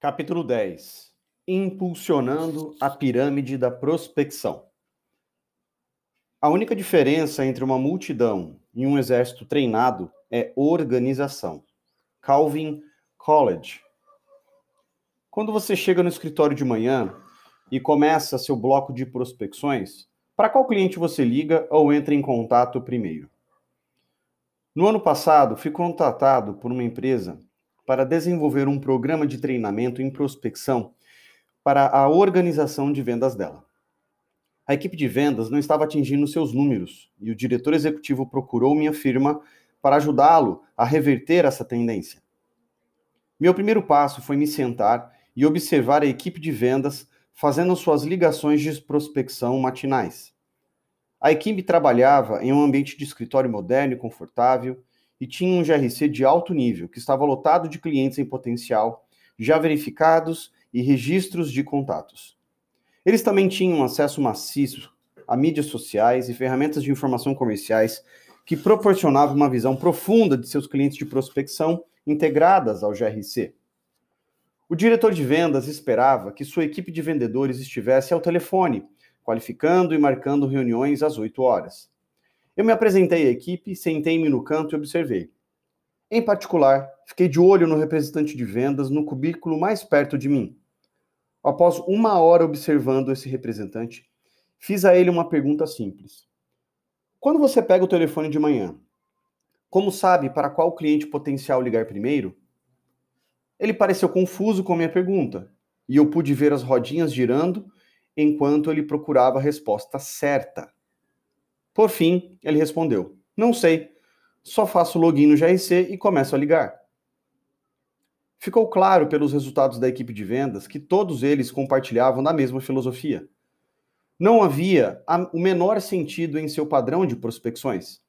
Capítulo 10 Impulsionando a pirâmide da prospecção. A única diferença entre uma multidão e um exército treinado é organização. Calvin College. Quando você chega no escritório de manhã e começa seu bloco de prospecções, para qual cliente você liga ou entra em contato primeiro? No ano passado, fui contratado por uma empresa para desenvolver um programa de treinamento em prospecção para a organização de vendas dela. A equipe de vendas não estava atingindo seus números e o diretor executivo procurou minha firma para ajudá-lo a reverter essa tendência. Meu primeiro passo foi me sentar e observar a equipe de vendas fazendo suas ligações de prospecção matinais. A equipe trabalhava em um ambiente de escritório moderno e confortável e tinha um GRC de alto nível, que estava lotado de clientes em potencial, já verificados e registros de contatos. Eles também tinham acesso maciço a mídias sociais e ferramentas de informação comerciais que proporcionavam uma visão profunda de seus clientes de prospecção integradas ao GRC. O diretor de vendas esperava que sua equipe de vendedores estivesse ao telefone, qualificando e marcando reuniões às 8 horas. Eu me apresentei à equipe, sentei-me no canto e observei. Em particular, fiquei de olho no representante de vendas no cubículo mais perto de mim. Após uma hora observando esse representante, fiz a ele uma pergunta simples. Quando você pega o telefone de manhã, como sabe para qual cliente potencial ligar primeiro? Ele pareceu confuso com a minha pergunta, e eu pude ver as rodinhas girando enquanto ele procurava a resposta certa. Por fim, ele respondeu: Não sei. Só faço login no GRC e começo a ligar. Ficou claro pelos resultados da equipe de vendas que todos eles compartilhavam da mesma filosofia. Não havia o menor sentido em seu padrão de prospecções.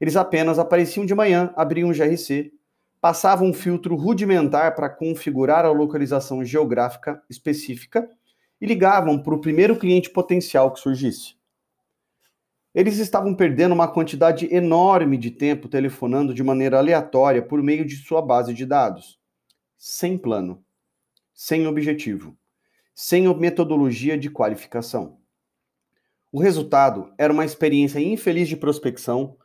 Eles apenas apareciam de manhã, abriam o GRC, passavam um filtro rudimentar para configurar a localização geográfica específica e ligavam para o primeiro cliente potencial que surgisse. Eles estavam perdendo uma quantidade enorme de tempo telefonando de maneira aleatória por meio de sua base de dados, sem plano, sem objetivo, sem metodologia de qualificação. O resultado era uma experiência infeliz de prospecção,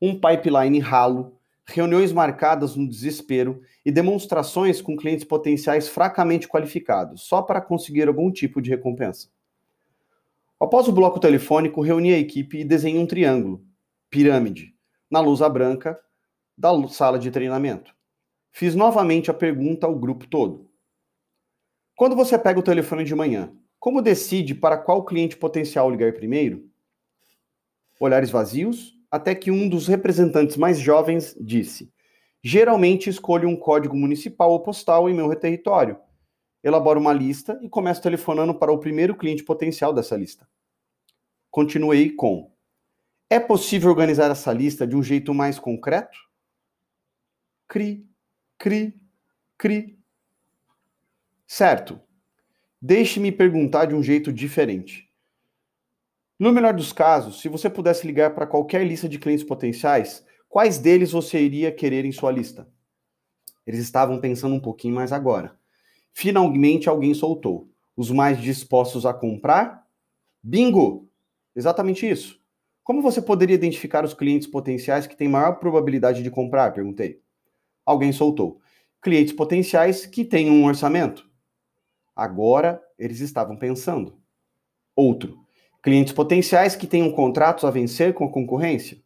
um pipeline ralo, reuniões marcadas no desespero e demonstrações com clientes potenciais fracamente qualificados, só para conseguir algum tipo de recompensa. Após o bloco telefônico, reuni a equipe e desenhei um triângulo, pirâmide, na lousa branca da sala de treinamento. Fiz novamente a pergunta ao grupo todo. Quando você pega o telefone de manhã, como decide para qual cliente potencial ligar primeiro? Olhares vazios, até que um dos representantes mais jovens disse: Geralmente escolho um código municipal ou postal em meu território. Elaboro uma lista e começo telefonando para o primeiro cliente potencial dessa lista continuei com: É possível organizar essa lista de um jeito mais concreto? Cri, cri, cri. Certo. Deixe-me perguntar de um jeito diferente. No melhor dos casos, se você pudesse ligar para qualquer lista de clientes potenciais, quais deles você iria querer em sua lista? Eles estavam pensando um pouquinho mais agora. Finalmente alguém soltou. Os mais dispostos a comprar? Bingo! Exatamente isso. Como você poderia identificar os clientes potenciais que têm maior probabilidade de comprar? Perguntei. Alguém soltou. Clientes potenciais que têm um orçamento. Agora eles estavam pensando. Outro. Clientes potenciais que tenham contratos a vencer com a concorrência.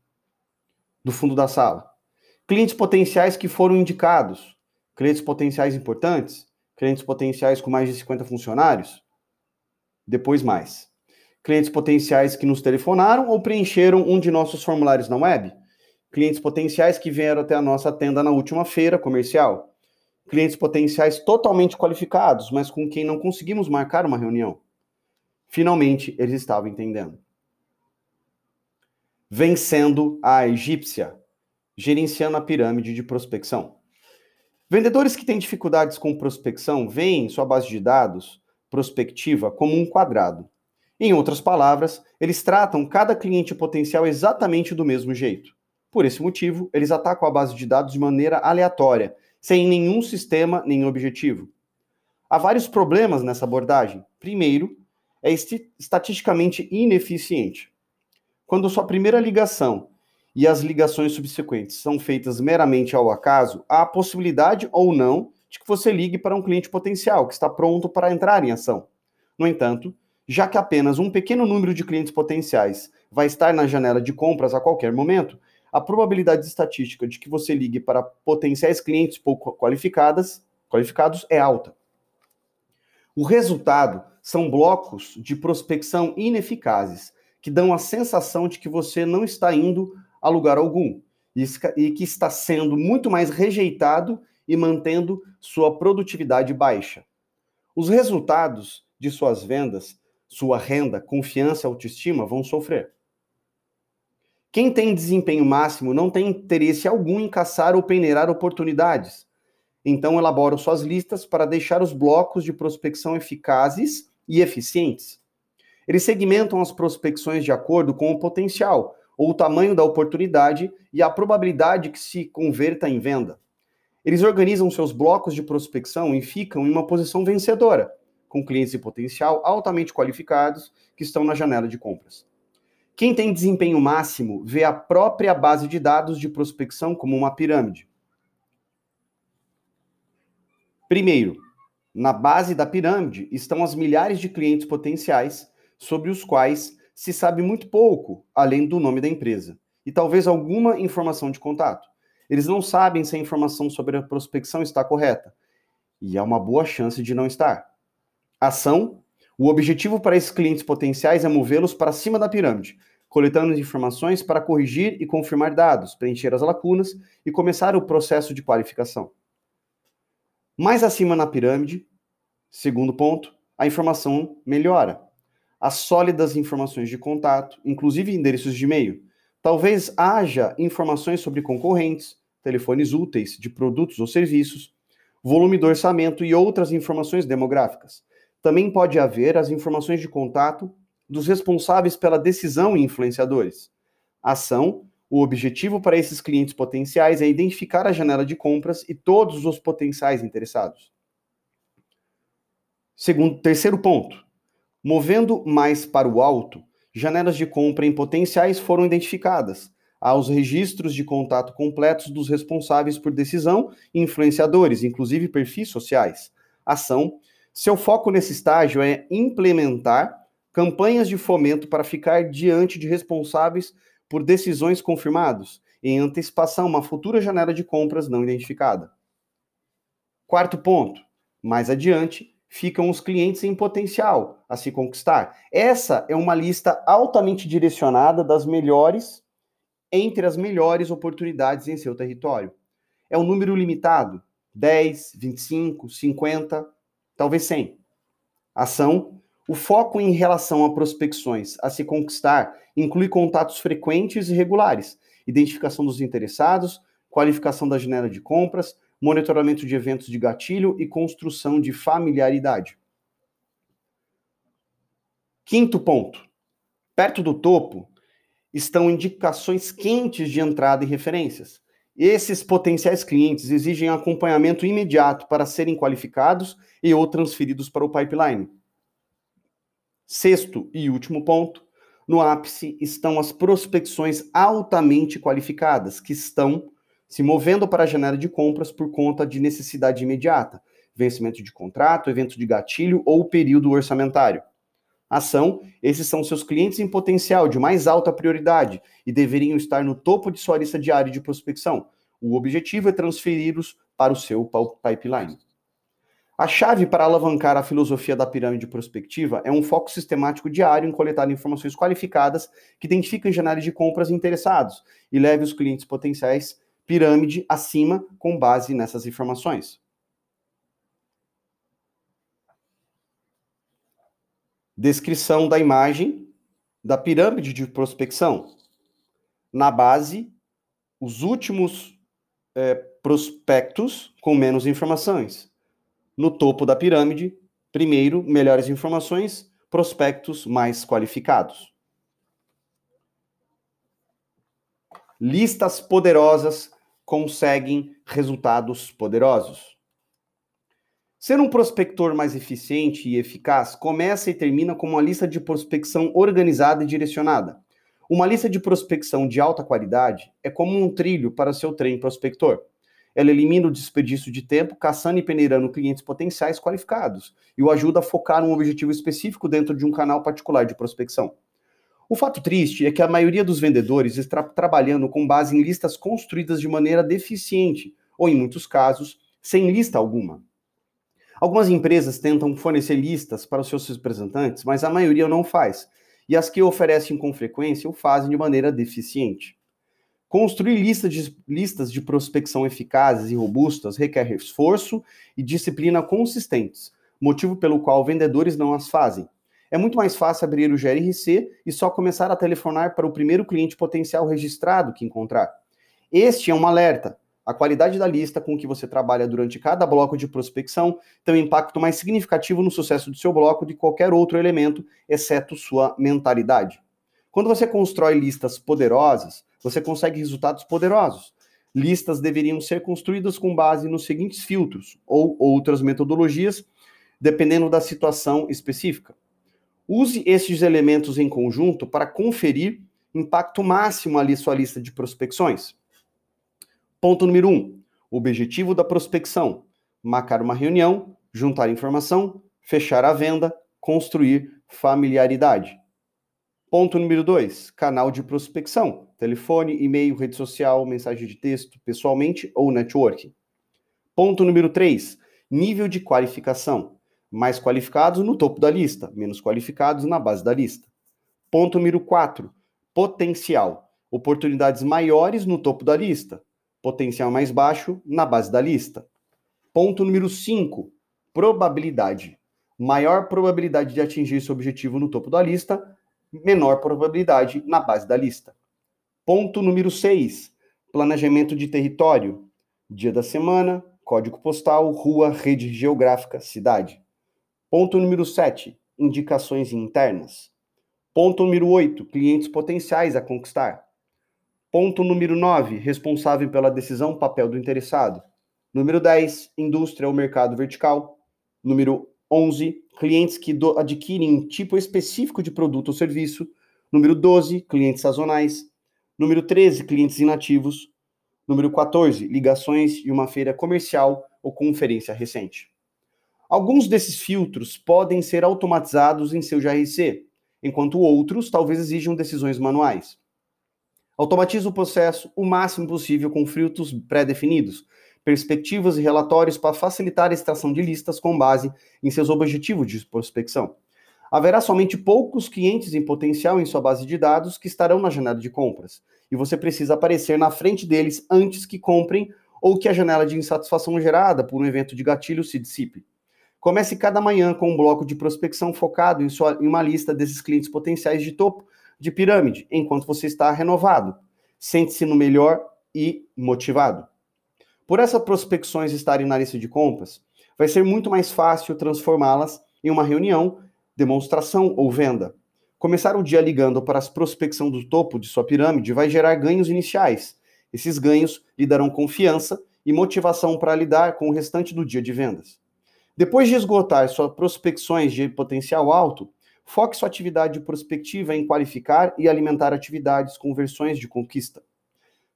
Do fundo da sala. Clientes potenciais que foram indicados. Clientes potenciais importantes. Clientes potenciais com mais de 50 funcionários. Depois mais clientes potenciais que nos telefonaram ou preencheram um de nossos formulários na web, clientes potenciais que vieram até a nossa tenda na última feira comercial, clientes potenciais totalmente qualificados, mas com quem não conseguimos marcar uma reunião. Finalmente, eles estavam entendendo. Vencendo a egípcia, gerenciando a pirâmide de prospecção. Vendedores que têm dificuldades com prospecção veem sua base de dados prospectiva como um quadrado. Em outras palavras, eles tratam cada cliente potencial exatamente do mesmo jeito. Por esse motivo, eles atacam a base de dados de maneira aleatória, sem nenhum sistema nem objetivo. Há vários problemas nessa abordagem. Primeiro, é estatisticamente ineficiente. Quando sua primeira ligação e as ligações subsequentes são feitas meramente ao acaso, há a possibilidade ou não de que você ligue para um cliente potencial que está pronto para entrar em ação. No entanto, já que apenas um pequeno número de clientes potenciais vai estar na janela de compras a qualquer momento, a probabilidade estatística de que você ligue para potenciais clientes pouco qualificadas, qualificados é alta. O resultado são blocos de prospecção ineficazes, que dão a sensação de que você não está indo a lugar algum e que está sendo muito mais rejeitado e mantendo sua produtividade baixa. Os resultados de suas vendas, sua renda, confiança autoestima vão sofrer. Quem tem desempenho máximo não tem interesse algum em caçar ou peneirar oportunidades. Então elabora suas listas para deixar os blocos de prospecção eficazes e eficientes. Eles segmentam as prospecções de acordo com o potencial ou o tamanho da oportunidade e a probabilidade que se converta em venda. Eles organizam seus blocos de prospecção e ficam em uma posição vencedora, com clientes de potencial altamente qualificados que estão na janela de compras. Quem tem desempenho máximo vê a própria base de dados de prospecção como uma pirâmide. Primeiro, na base da pirâmide estão as milhares de clientes potenciais sobre os quais se sabe muito pouco além do nome da empresa e talvez alguma informação de contato. Eles não sabem se a informação sobre a prospecção está correta e há uma boa chance de não estar. Ação: o objetivo para esses clientes potenciais é movê-los para cima da pirâmide, coletando informações para corrigir e confirmar dados, preencher as lacunas e começar o processo de qualificação. Mais acima na pirâmide, segundo ponto, a informação melhora. As sólidas informações de contato, inclusive endereços de e-mail. Talvez haja informações sobre concorrentes, telefones úteis de produtos ou serviços, volume do orçamento e outras informações demográficas. Também pode haver as informações de contato dos responsáveis pela decisão e influenciadores. Ação: o objetivo para esses clientes potenciais é identificar a janela de compras e todos os potenciais interessados. Segundo, terceiro ponto: movendo mais para o alto, janelas de compra em potenciais foram identificadas. Há os registros de contato completos dos responsáveis por decisão e influenciadores, inclusive perfis sociais. Ação: seu foco nesse estágio é implementar campanhas de fomento para ficar diante de responsáveis por decisões confirmados, em antecipação a uma futura janela de compras não identificada. Quarto ponto, mais adiante, ficam os clientes em potencial a se conquistar. Essa é uma lista altamente direcionada das melhores entre as melhores oportunidades em seu território. É um número limitado, 10, 25, 50, talvez 100. Ação: o foco em relação a prospecções a se conquistar inclui contatos frequentes e regulares, identificação dos interessados, qualificação da janela de compras, monitoramento de eventos de gatilho e construção de familiaridade. Quinto ponto. Perto do topo estão indicações quentes de entrada e referências. Esses potenciais clientes exigem acompanhamento imediato para serem qualificados e ou transferidos para o pipeline. Sexto e último ponto, no ápice estão as prospecções altamente qualificadas, que estão se movendo para a janela de compras por conta de necessidade imediata, vencimento de contrato, evento de gatilho ou período orçamentário. Ação, esses são seus clientes em potencial de mais alta prioridade e deveriam estar no topo de sua lista diária de prospecção. O objetivo é transferi-los para o seu pipeline. A chave para alavancar a filosofia da pirâmide prospectiva é um foco sistemático diário em coletar informações qualificadas que identifiquem janelas de compras interessados e leve os clientes potenciais pirâmide acima com base nessas informações. Descrição da imagem da pirâmide de prospecção. Na base, os últimos é, prospectos com menos informações. No topo da pirâmide, primeiro, melhores informações, prospectos mais qualificados. Listas poderosas conseguem resultados poderosos. Ser um prospector mais eficiente e eficaz começa e termina com uma lista de prospecção organizada e direcionada. Uma lista de prospecção de alta qualidade é como um trilho para seu trem prospector. Ela elimina o desperdício de tempo caçando e peneirando clientes potenciais qualificados e o ajuda a focar um objetivo específico dentro de um canal particular de prospecção. O fato triste é que a maioria dos vendedores está trabalhando com base em listas construídas de maneira deficiente ou, em muitos casos, sem lista alguma. Algumas empresas tentam fornecer listas para os seus representantes, mas a maioria não faz. E as que oferecem com frequência o fazem de maneira deficiente. Construir lista de, listas de prospecção eficazes e robustas requer esforço e disciplina consistentes, motivo pelo qual vendedores não as fazem. É muito mais fácil abrir o GRC e só começar a telefonar para o primeiro cliente potencial registrado que encontrar. Este é um alerta. A qualidade da lista com que você trabalha durante cada bloco de prospecção tem um impacto mais significativo no sucesso do seu bloco de qualquer outro elemento, exceto sua mentalidade. Quando você constrói listas poderosas, você consegue resultados poderosos. Listas deveriam ser construídas com base nos seguintes filtros ou outras metodologias, dependendo da situação específica. Use estes elementos em conjunto para conferir impacto máximo ali sua lista de prospecções. Ponto número 1. Um, objetivo da prospecção: marcar uma reunião, juntar informação, fechar a venda, construir familiaridade. Ponto número 2. Canal de prospecção: telefone, e-mail, rede social, mensagem de texto, pessoalmente ou networking. Ponto número 3. Nível de qualificação: mais qualificados no topo da lista, menos qualificados na base da lista. Ponto número 4. Potencial: oportunidades maiores no topo da lista, potencial mais baixo na base da lista. Ponto número 5, probabilidade. Maior probabilidade de atingir seu objetivo no topo da lista, menor probabilidade na base da lista. Ponto número 6, planejamento de território. Dia da semana, código postal, rua, rede geográfica, cidade. Ponto número 7, indicações internas. Ponto número 8, clientes potenciais a conquistar. Ponto número 9, responsável pela decisão, papel do interessado. Número 10, indústria ou mercado vertical. Número 11, clientes que adquirem um tipo específico de produto ou serviço. Número 12, clientes sazonais. Número 13, clientes inativos. Número 14, ligações de uma feira comercial ou conferência recente. Alguns desses filtros podem ser automatizados em seu GRC, enquanto outros talvez exijam decisões manuais. Automatize o processo o máximo possível com filtros pré-definidos, perspectivas e relatórios para facilitar a extração de listas com base em seus objetivos de prospecção. Haverá somente poucos clientes em potencial em sua base de dados que estarão na janela de compras, e você precisa aparecer na frente deles antes que comprem ou que a janela de insatisfação gerada por um evento de gatilho se dissipe. Comece cada manhã com um bloco de prospecção focado em, sua, em uma lista desses clientes potenciais de topo de pirâmide, enquanto você está renovado. Sente-se no melhor e motivado. Por essas prospecções estarem na lista de compras, vai ser muito mais fácil transformá-las em uma reunião, demonstração ou venda. Começar o dia ligando para a prospecção do topo de sua pirâmide vai gerar ganhos iniciais. Esses ganhos lhe darão confiança e motivação para lidar com o restante do dia de vendas. Depois de esgotar suas prospecções de potencial alto, Foque sua atividade prospectiva em qualificar e alimentar atividades com versões de conquista.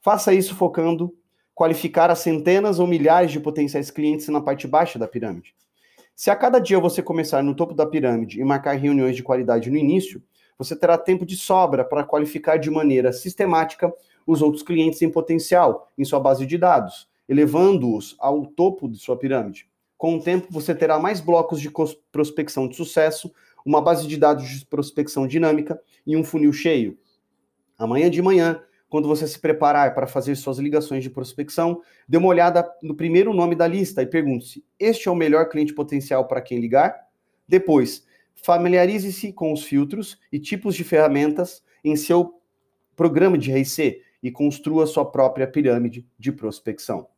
Faça isso focando qualificar as centenas ou milhares de potenciais clientes na parte baixa da pirâmide. Se a cada dia você começar no topo da pirâmide e marcar reuniões de qualidade no início, você terá tempo de sobra para qualificar de maneira sistemática os outros clientes em potencial em sua base de dados, elevando-os ao topo de sua pirâmide. Com o tempo, você terá mais blocos de prospecção de sucesso uma base de dados de prospecção dinâmica e um funil cheio. Amanhã de manhã, quando você se preparar para fazer suas ligações de prospecção, dê uma olhada no primeiro nome da lista e pergunte-se: este é o melhor cliente potencial para quem ligar? Depois, familiarize-se com os filtros e tipos de ferramentas em seu programa de RC e construa sua própria pirâmide de prospecção.